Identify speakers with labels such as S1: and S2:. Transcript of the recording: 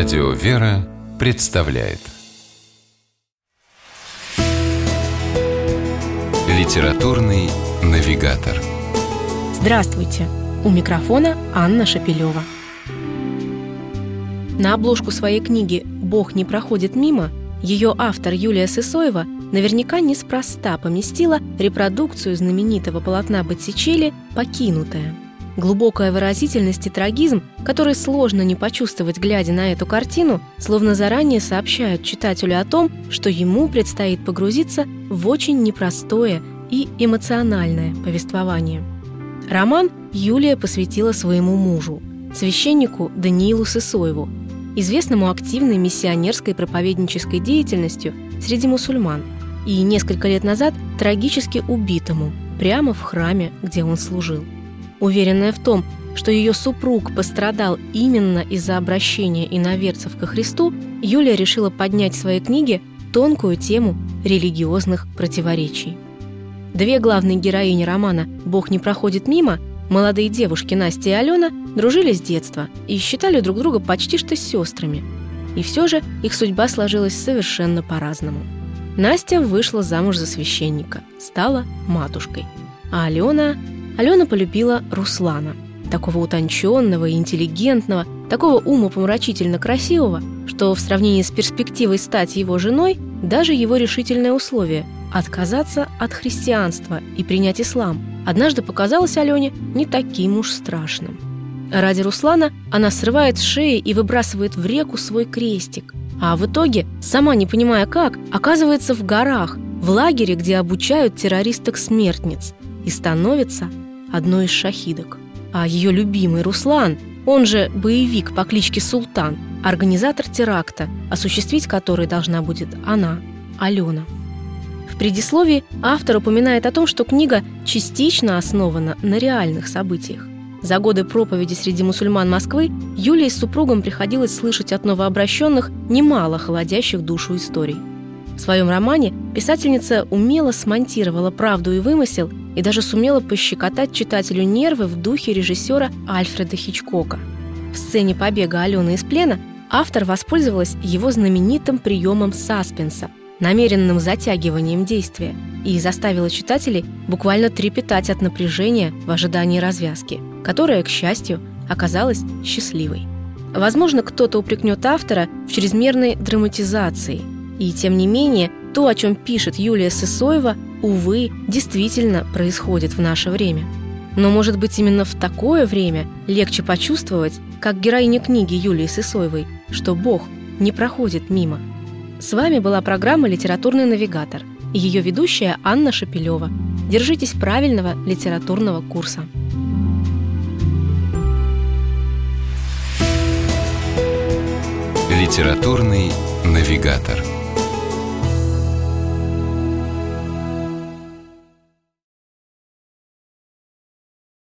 S1: Радио «Вера» представляет Литературный навигатор
S2: Здравствуйте! У микрофона Анна Шапилева. На обложку своей книги «Бог не проходит мимо» ее автор Юлия Сысоева наверняка неспроста поместила репродукцию знаменитого полотна Боттичелли «Покинутая». Глубокая выразительность и трагизм, который сложно не почувствовать, глядя на эту картину, словно заранее сообщают читателю о том, что ему предстоит погрузиться в очень непростое и эмоциональное повествование. Роман Юлия посвятила своему мужу, священнику Даниилу Сысоеву, известному активной миссионерской проповеднической деятельностью среди мусульман и несколько лет назад трагически убитому прямо в храме, где он служил. Уверенная в том, что ее супруг пострадал именно из-за обращения иноверцев ко Христу, Юлия решила поднять в своей книге тонкую тему религиозных противоречий. Две главные героини романа «Бог не проходит мимо» молодые девушки Настя и Алена дружили с детства и считали друг друга почти что сестрами. И все же их судьба сложилась совершенно по-разному. Настя вышла замуж за священника, стала матушкой. А Алена Алена полюбила Руслана, такого утонченного и интеллигентного, такого умопомрачительно красивого, что в сравнении с перспективой стать его женой, даже его решительное условие – отказаться от христианства и принять ислам – однажды показалось Алене не таким уж страшным. Ради Руслана она срывает с шеи и выбрасывает в реку свой крестик, а в итоге, сама не понимая как, оказывается в горах, в лагере, где обучают террористок-смертниц, и становится одной из шахидок. А ее любимый Руслан, он же боевик по кличке Султан, организатор теракта, осуществить который должна будет она, Алена. В предисловии автор упоминает о том, что книга частично основана на реальных событиях. За годы проповеди среди мусульман Москвы Юлии с супругом приходилось слышать от новообращенных немало холодящих душу историй. В своем романе писательница умело смонтировала правду и вымысел и даже сумела пощекотать читателю нервы в духе режиссера Альфреда Хичкока. В сцене побега Алены из плена автор воспользовалась его знаменитым приемом саспенса, намеренным затягиванием действия, и заставила читателей буквально трепетать от напряжения в ожидании развязки, которая, к счастью, оказалась счастливой. Возможно, кто-то упрекнет автора в чрезмерной драматизации, и тем не менее то, о чем пишет Юлия Сысоева, увы, действительно происходит в наше время. Но, может быть, именно в такое время легче почувствовать, как героиня книги Юлии Сысоевой, что Бог не проходит мимо. С вами была программа «Литературный навигатор» и ее ведущая Анна Шапилева. Держитесь правильного литературного курса.
S1: Литературный навигатор.